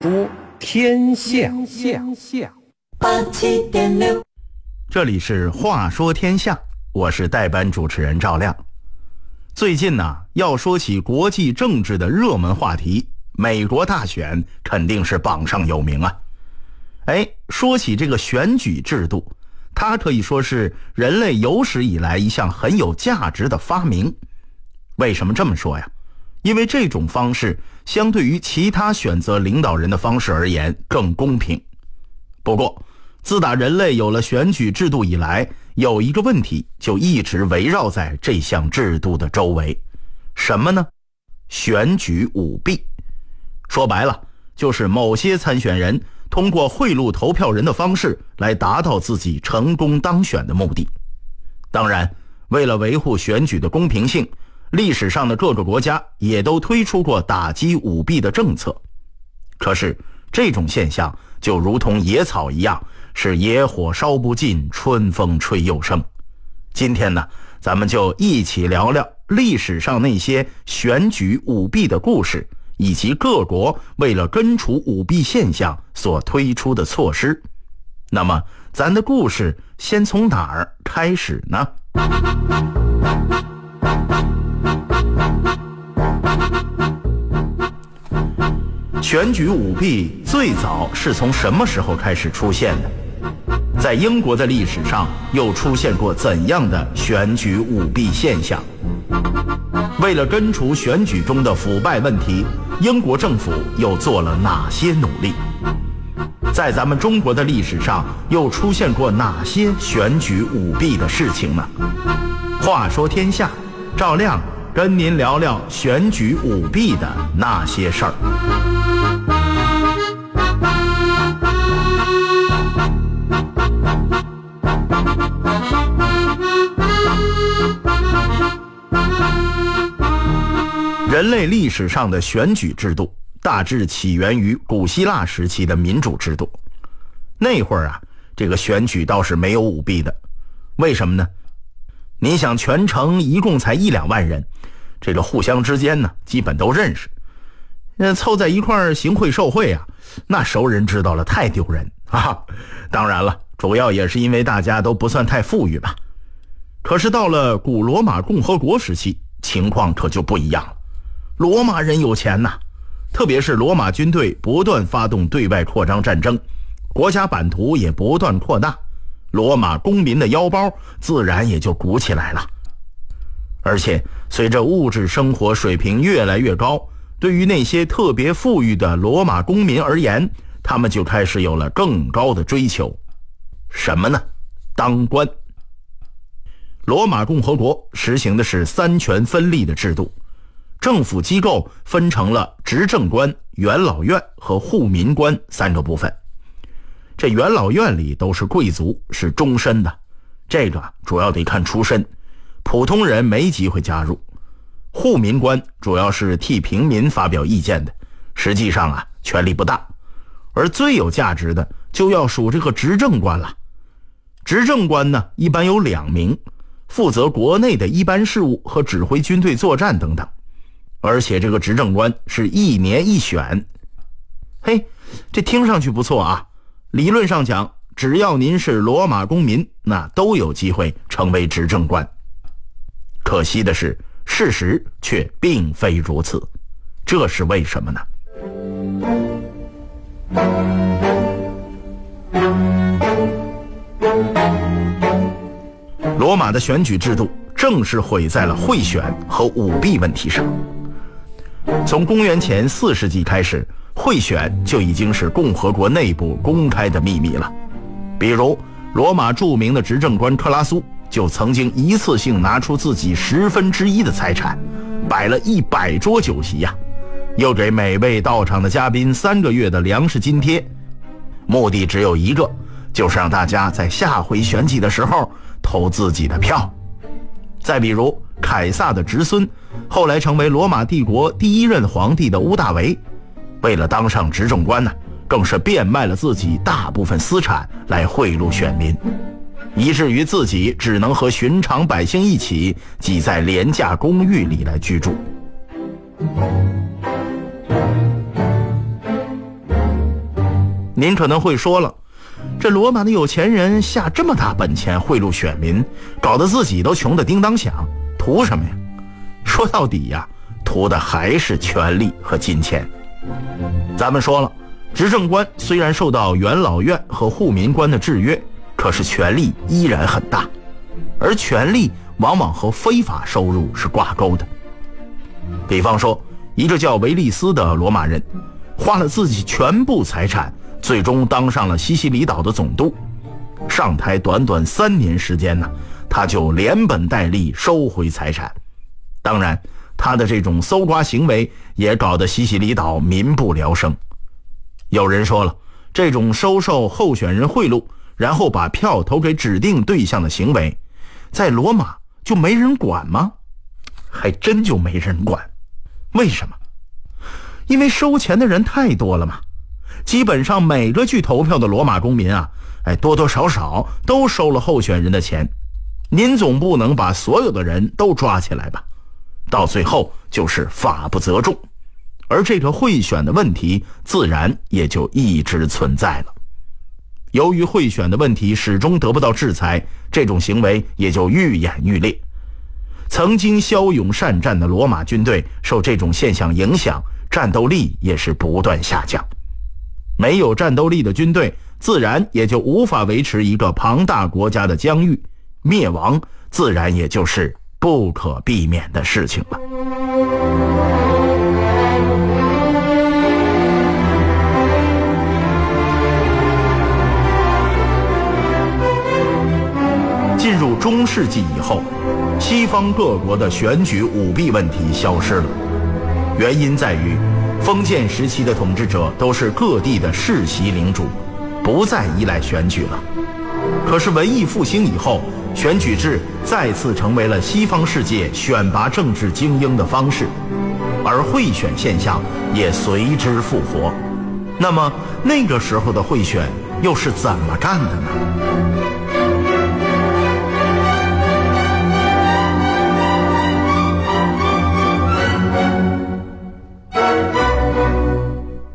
说天下，下八七点六，这里是《话说天下》，我是代班主持人赵亮。最近呢，要说起国际政治的热门话题，美国大选肯定是榜上有名啊。哎，说起这个选举制度，它可以说是人类有史以来一项很有价值的发明。为什么这么说呀？因为这种方式相对于其他选择领导人的方式而言更公平。不过，自打人类有了选举制度以来，有一个问题就一直围绕在这项制度的周围，什么呢？选举舞弊。说白了，就是某些参选人通过贿赂投票人的方式来达到自己成功当选的目的。当然，为了维护选举的公平性。历史上的各个国家也都推出过打击舞弊的政策，可是这种现象就如同野草一样，是野火烧不尽，春风吹又生。今天呢，咱们就一起聊聊历史上那些选举舞弊的故事，以及各国为了根除舞弊现象所推出的措施。那么，咱的故事先从哪儿开始呢？选举舞弊最早是从什么时候开始出现的？在英国的历史上又出现过怎样的选举舞弊现象？为了根除选举中的腐败问题，英国政府又做了哪些努力？在咱们中国的历史上又出现过哪些选举舞弊的事情呢？话说天下，赵亮跟您聊聊选举舞弊的那些事儿。人类历史上的选举制度大致起源于古希腊时期的民主制度。那会儿啊，这个选举倒是没有舞弊的。为什么呢？你想，全城一共才一两万人，这个互相之间呢，基本都认识。那凑在一块儿行贿受贿啊，那熟人知道了太丢人啊！当然了，主要也是因为大家都不算太富裕吧。可是到了古罗马共和国时期，情况可就不一样了。罗马人有钱呐，特别是罗马军队不断发动对外扩张战争，国家版图也不断扩大，罗马公民的腰包自然也就鼓起来了。而且随着物质生活水平越来越高，对于那些特别富裕的罗马公民而言，他们就开始有了更高的追求，什么呢？当官。罗马共和国实行的是三权分立的制度。政府机构分成了执政官、元老院和护民官三个部分。这元老院里都是贵族，是终身的，这个主要得看出身，普通人没机会加入。护民官主要是替平民发表意见的，实际上啊权力不大。而最有价值的就要数这个执政官了。执政官呢一般有两名，负责国内的一般事务和指挥军队作战等等。而且这个执政官是一年一选，嘿，这听上去不错啊。理论上讲，只要您是罗马公民，那都有机会成为执政官。可惜的是，事实却并非如此。这是为什么呢？罗马的选举制度正是毁在了贿选和舞弊问题上。从公元前四世纪开始，贿选就已经是共和国内部公开的秘密了。比如，罗马著名的执政官克拉苏就曾经一次性拿出自己十分之一的财产，摆了一百桌酒席呀，又给每位到场的嘉宾三个月的粮食津贴，目的只有一个，就是让大家在下回选举的时候投自己的票。再比如，凯撒的侄孙。后来成为罗马帝国第一任皇帝的屋大维，为了当上执政官呢，更是变卖了自己大部分私产来贿赂选民，以至于自己只能和寻常百姓一起挤在廉价公寓里来居住。您可能会说了，这罗马的有钱人下这么大本钱贿赂选民，搞得自己都穷得叮当响，图什么呀？说到底呀，图的还是权力和金钱。咱们说了，执政官虽然受到元老院和护民官的制约，可是权力依然很大，而权力往往和非法收入是挂钩的。比方说，一个叫维利斯的罗马人，花了自己全部财产，最终当上了西西里岛的总督。上台短短三年时间呢，他就连本带利收回财产。当然，他的这种搜刮行为也搞得西西里岛民不聊生。有人说了，这种收受候选人贿赂，然后把票投给指定对象的行为，在罗马就没人管吗？还真就没人管。为什么？因为收钱的人太多了嘛。基本上每个去投票的罗马公民啊，哎，多多少少都收了候选人的钱。您总不能把所有的人都抓起来吧？到最后就是法不责众，而这个贿选的问题自然也就一直存在了。由于贿选的问题始终得不到制裁，这种行为也就愈演愈烈。曾经骁勇善战的罗马军队受这种现象影响，战斗力也是不断下降。没有战斗力的军队，自然也就无法维持一个庞大国家的疆域，灭亡自然也就是。不可避免的事情了。进入中世纪以后，西方各国的选举舞弊问题消失了，原因在于封建时期的统治者都是各地的世袭领主，不再依赖选举了。可是文艺复兴以后。选举制再次成为了西方世界选拔政治精英的方式，而贿选现象也随之复活。那么那个时候的贿选又是怎么干的呢？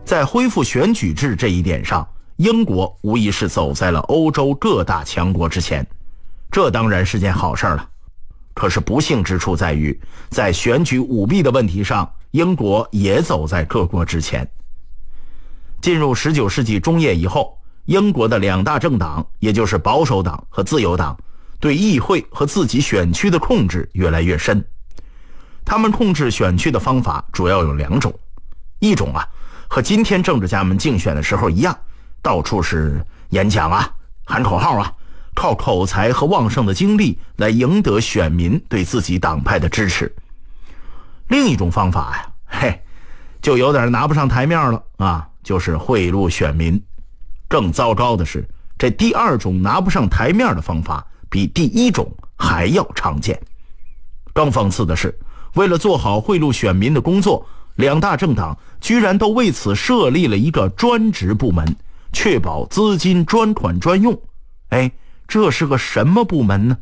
在恢复选举制这一点上，英国无疑是走在了欧洲各大强国之前。这当然是件好事了，可是不幸之处在于，在选举舞弊的问题上，英国也走在各国之前。进入十九世纪中叶以后，英国的两大政党，也就是保守党和自由党，对议会和自己选区的控制越来越深。他们控制选区的方法主要有两种，一种啊，和今天政治家们竞选的时候一样，到处是演讲啊，喊口号啊。靠口才和旺盛的精力来赢得选民对自己党派的支持。另一种方法呀，嘿，就有点拿不上台面了啊，就是贿赂选民。更糟糕的是，这第二种拿不上台面的方法比第一种还要常见。更讽刺的是，为了做好贿赂选民的工作，两大政党居然都为此设立了一个专职部门，确保资金专款专用。哎。这是个什么部门呢？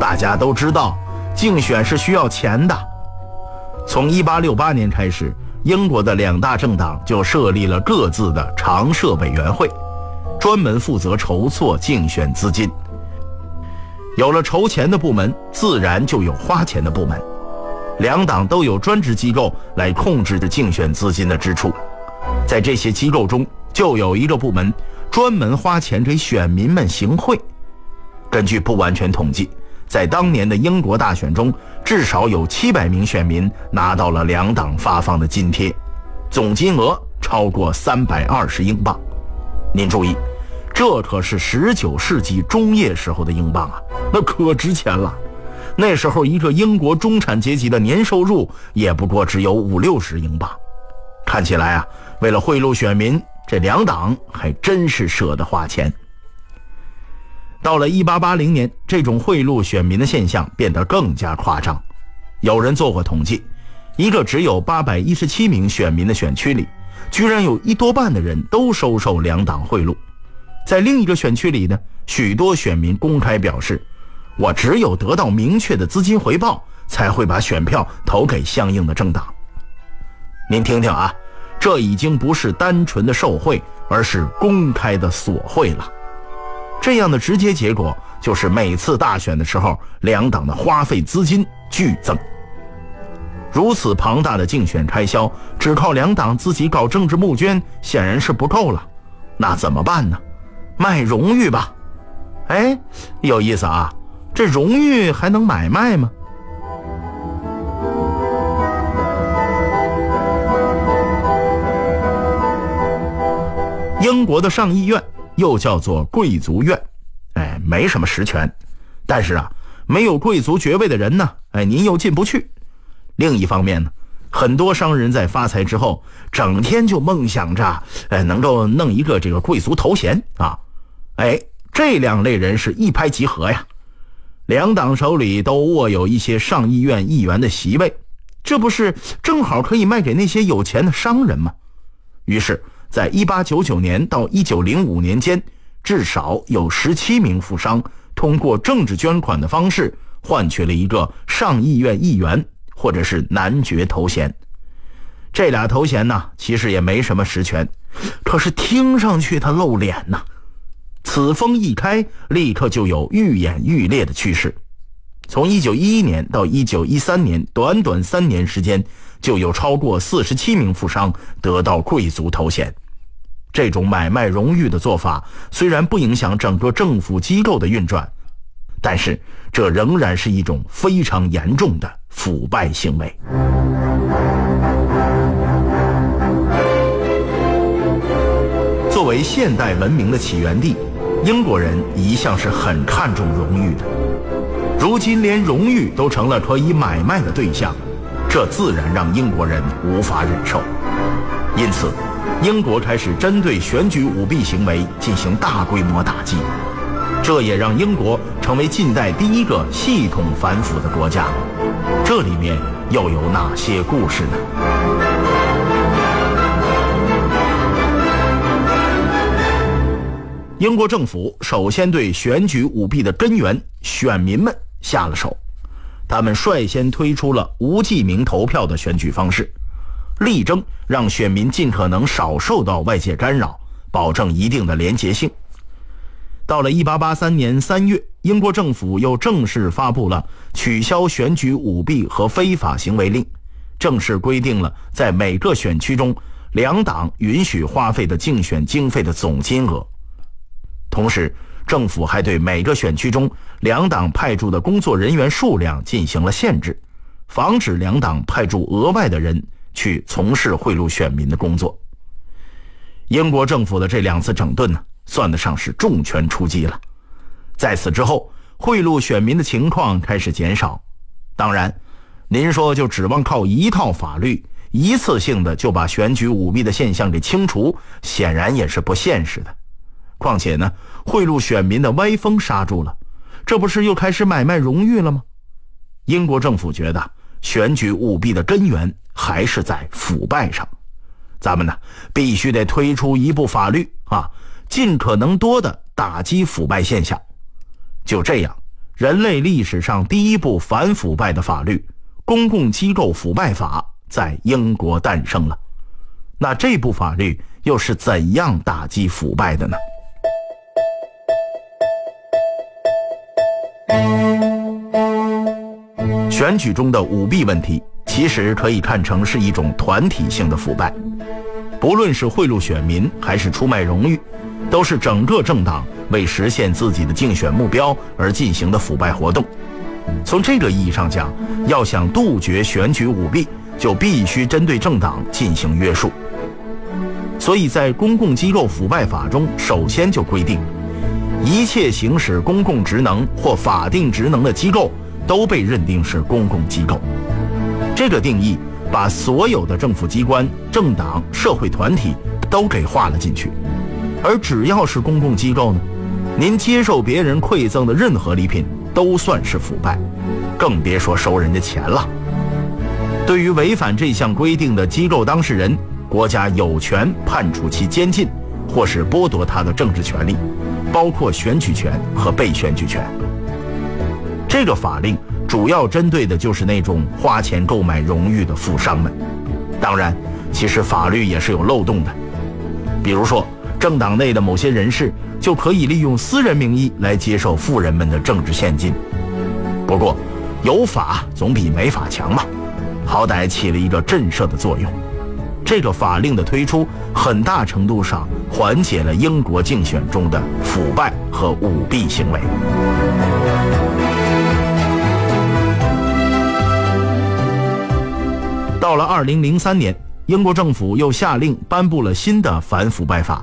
大家都知道，竞选是需要钱的。从一八六八年开始，英国的两大政党就设立了各自的常设委员会，专门负责筹措竞选资金。有了筹钱的部门，自然就有花钱的部门。两党都有专职机构来控制着竞选资金的支出，在这些机构中，就有一个部门专门花钱给选民们行贿。根据不完全统计，在当年的英国大选中，至少有七百名选民拿到了两党发放的津贴，总金额超过三百二十英镑。您注意。这可是十九世纪中叶时候的英镑啊，那可值钱了。那时候，一个英国中产阶级的年收入也不过只有五六十英镑。看起来啊，为了贿赂选民，这两党还真是舍得花钱。到了一八八零年，这种贿赂选民的现象变得更加夸张。有人做过统计，一个只有八百一十七名选民的选区里，居然有一多半的人都收受两党贿赂。在另一个选区里呢，许多选民公开表示：“我只有得到明确的资金回报，才会把选票投给相应的政党。您听听啊，这已经不是单纯的受贿，而是公开的索贿了。这样的直接结果就是每次大选的时候，两党的花费资金剧增。如此庞大的竞选开销，只靠两党自己搞政治募捐显然是不够了。那怎么办呢？卖荣誉吧。哎，有意思啊！这荣誉还能买卖吗？英国的上议院又叫做贵族院，哎，没什么实权，但是啊，没有贵族爵位的人呢，哎，您又进不去。另一方面呢，很多商人在发财之后，整天就梦想着，哎，能够弄一个这个贵族头衔啊，哎，这两类人是一拍即合呀。两党手里都握有一些上议院议员的席位，这不是正好可以卖给那些有钱的商人吗？于是。在一八九九年到一九零五年间，至少有十七名富商通过政治捐款的方式换取了一个上议院议员或者是男爵头衔。这俩头衔呢，其实也没什么实权，可是听上去他露脸呐。此风一开，立刻就有愈演愈烈的趋势。从一九一一年到一九一三年，短短三年时间。就有超过四十七名富商得到贵族头衔。这种买卖荣誉的做法虽然不影响整个政府机构的运转，但是这仍然是一种非常严重的腐败行为。作为现代文明的起源地，英国人一向是很看重荣誉的。如今连荣誉都成了可以买卖的对象。这自然让英国人无法忍受，因此，英国开始针对选举舞弊行为进行大规模打击。这也让英国成为近代第一个系统反腐的国家。这里面又有哪些故事呢？英国政府首先对选举舞弊的根源——选民们下了手。他们率先推出了无记名投票的选举方式，力争让选民尽可能少受到外界干扰，保证一定的廉洁性。到了1883年3月，英国政府又正式发布了取消选举舞弊和非法行为令，正式规定了在每个选区中两党允许花费的竞选经费的总金额，同时。政府还对每个选区中两党派驻的工作人员数量进行了限制，防止两党派驻额外的人去从事贿赂选民的工作。英国政府的这两次整顿呢，算得上是重拳出击了。在此之后，贿赂选民的情况开始减少。当然，您说就指望靠一套法律一次性的就把选举舞弊的现象给清除，显然也是不现实的。况且呢，贿赂选民的歪风刹住了，这不是又开始买卖荣誉了吗？英国政府觉得选举舞弊的根源还是在腐败上，咱们呢必须得推出一部法律啊，尽可能多的打击腐败现象。就这样，人类历史上第一部反腐败的法律《公共机构腐败法》在英国诞生了。那这部法律又是怎样打击腐败的呢？选举中的舞弊问题，其实可以看成是一种团体性的腐败。不论是贿赂选民，还是出卖荣誉，都是整个政党为实现自己的竞选目标而进行的腐败活动。从这个意义上讲，要想杜绝选举舞弊，就必须针对政党进行约束。所以在《公共机构腐败法》中，首先就规定，一切行使公共职能或法定职能的机构。都被认定是公共机构，这个定义把所有的政府机关、政党、社会团体都给划了进去。而只要是公共机构呢，您接受别人馈赠的任何礼品都算是腐败，更别说收人家钱了。对于违反这项规定的机构当事人，国家有权判处其监禁，或是剥夺他的政治权利，包括选举权和被选举权。这个法令主要针对的就是那种花钱购买荣誉的富商们。当然，其实法律也是有漏洞的，比如说政党内的某些人士就可以利用私人名义来接受富人们的政治现金。不过，有法总比没法强嘛，好歹起了一个震慑的作用。这个法令的推出，很大程度上缓解了英国竞选中的腐败和舞弊行为。了二零零三年，英国政府又下令颁布了新的反腐败法，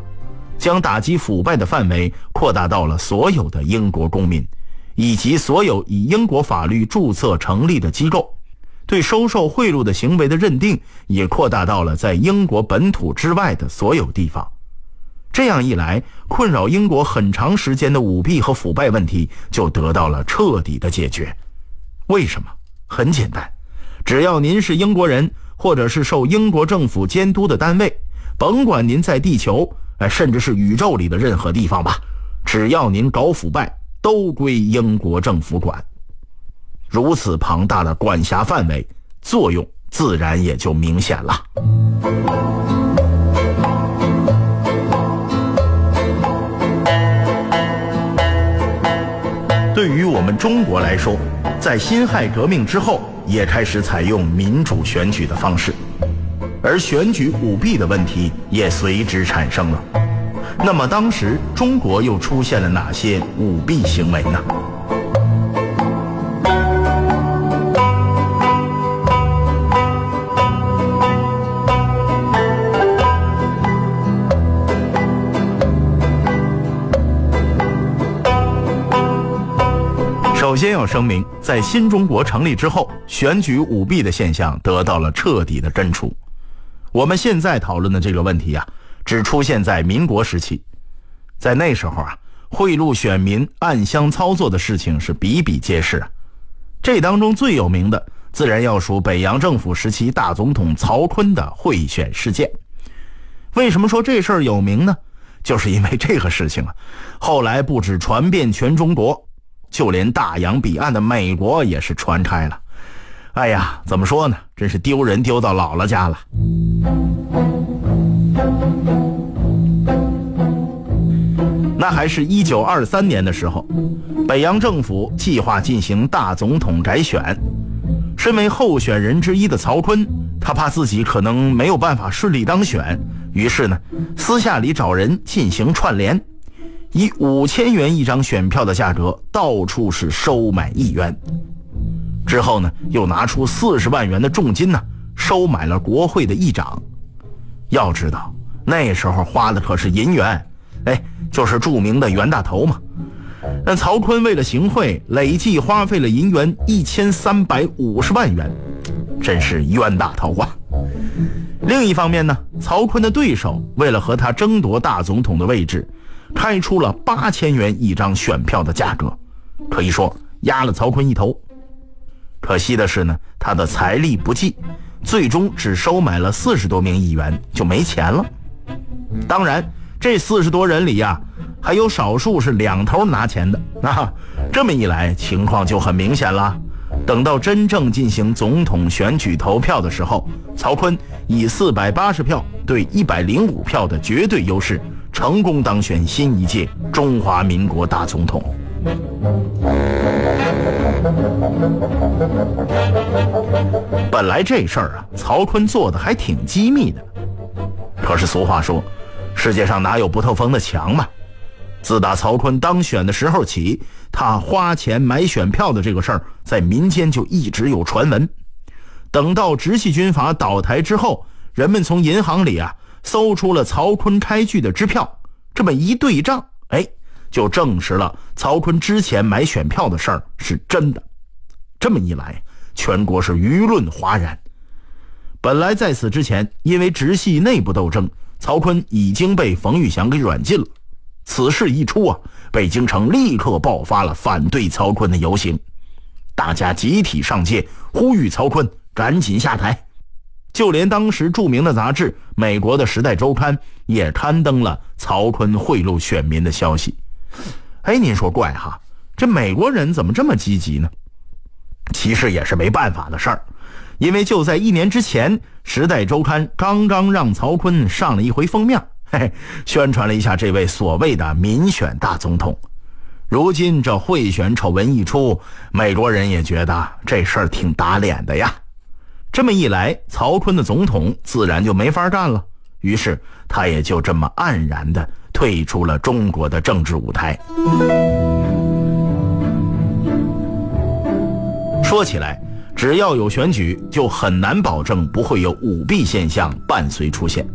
将打击腐败的范围扩大到了所有的英国公民，以及所有以英国法律注册成立的机构。对收受贿赂的行为的认定也扩大到了在英国本土之外的所有地方。这样一来，困扰英国很长时间的舞弊和腐败问题就得到了彻底的解决。为什么？很简单，只要您是英国人，或者是受英国政府监督的单位，甭管您在地球，哎，甚至是宇宙里的任何地方吧，只要您搞腐败，都归英国政府管。如此庞大的管辖范围，作用自然也就明显了。对于我们中国来说，在辛亥革命之后，也开始采用民主选举的方式，而选举舞弊的问题也随之产生了。那么，当时中国又出现了哪些舞弊行为呢？首先要声明，在新中国成立之后，选举舞弊的现象得到了彻底的根除。我们现在讨论的这个问题啊，只出现在民国时期，在那时候啊，贿赂选民、暗箱操作的事情是比比皆是。这当中最有名的，自然要数北洋政府时期大总统曹锟的贿选事件。为什么说这事儿有名呢？就是因为这个事情啊，后来不止传遍全中国。就连大洋彼岸的美国也是传开了，哎呀，怎么说呢？真是丢人丢到姥姥家了。那还是一九二三年的时候，北洋政府计划进行大总统改选，身为候选人之一的曹锟，他怕自己可能没有办法顺利当选，于是呢，私下里找人进行串联。以五千元一张选票的价格，到处是收买议员。之后呢，又拿出四十万元的重金呢，收买了国会的议长。要知道，那时候花的可是银元，哎，就是著名的袁大头嘛。那曹锟为了行贿，累计花费了银元一千三百五十万元，真是冤大头啊！另一方面呢，曹锟的对手为了和他争夺大总统的位置。开出了八千元一张选票的价格，可以说压了曹锟一头。可惜的是呢，他的财力不济，最终只收买了四十多名议员就没钱了。当然，这四十多人里呀，还有少数是两头拿钱的。那这么一来，情况就很明显了。等到真正进行总统选举投票的时候，曹锟以四百八十票对一百零五票的绝对优势。成功当选新一届中华民国大总统。本来这事儿啊，曹锟做的还挺机密的。可是俗话说，世界上哪有不透风的墙嘛？自打曹锟当选的时候起，他花钱买选票的这个事儿，在民间就一直有传闻。等到直系军阀倒台之后，人们从银行里啊。搜出了曹锟开具的支票，这么一对账，哎，就证实了曹锟之前买选票的事儿是真的。这么一来，全国是舆论哗然。本来在此之前，因为直系内部斗争，曹锟已经被冯玉祥给软禁了。此事一出啊，北京城立刻爆发了反对曹锟的游行，大家集体上街呼吁曹锟赶紧下台。就连当时著名的杂志美国的《时代周刊》也刊登了曹锟贿赂选民的消息。哎，您说怪哈？这美国人怎么这么积极呢？其实也是没办法的事儿，因为就在一年之前，《时代周刊》刚刚让曹锟上了一回封面，嘿，宣传了一下这位所谓的民选大总统。如今这贿选丑闻一出，美国人也觉得这事儿挺打脸的呀。这么一来，曹锟的总统自然就没法干了。于是他也就这么黯然的退出了中国的政治舞台。说起来，只要有选举，就很难保证不会有舞弊现象伴随出现。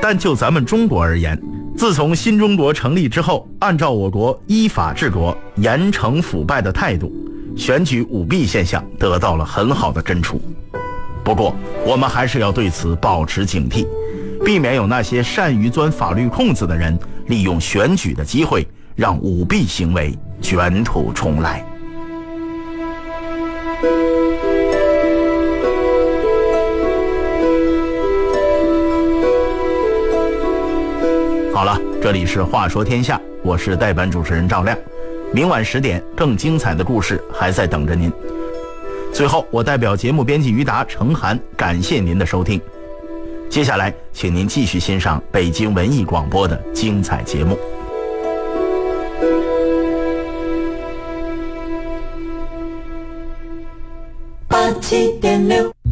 但就咱们中国而言，自从新中国成立之后，按照我国依法治国、严惩腐败的态度，选举舞弊现象得到了很好的根除。不过，我们还是要对此保持警惕。避免有那些善于钻法律空子的人利用选举的机会，让舞弊行为卷土重来。好了，这里是《话说天下》，我是代班主持人赵亮。明晚十点，更精彩的故事还在等着您。最后，我代表节目编辑于达、程涵，感谢您的收听。接下来，请您继续欣赏北京文艺广播的精彩节目。八七点六。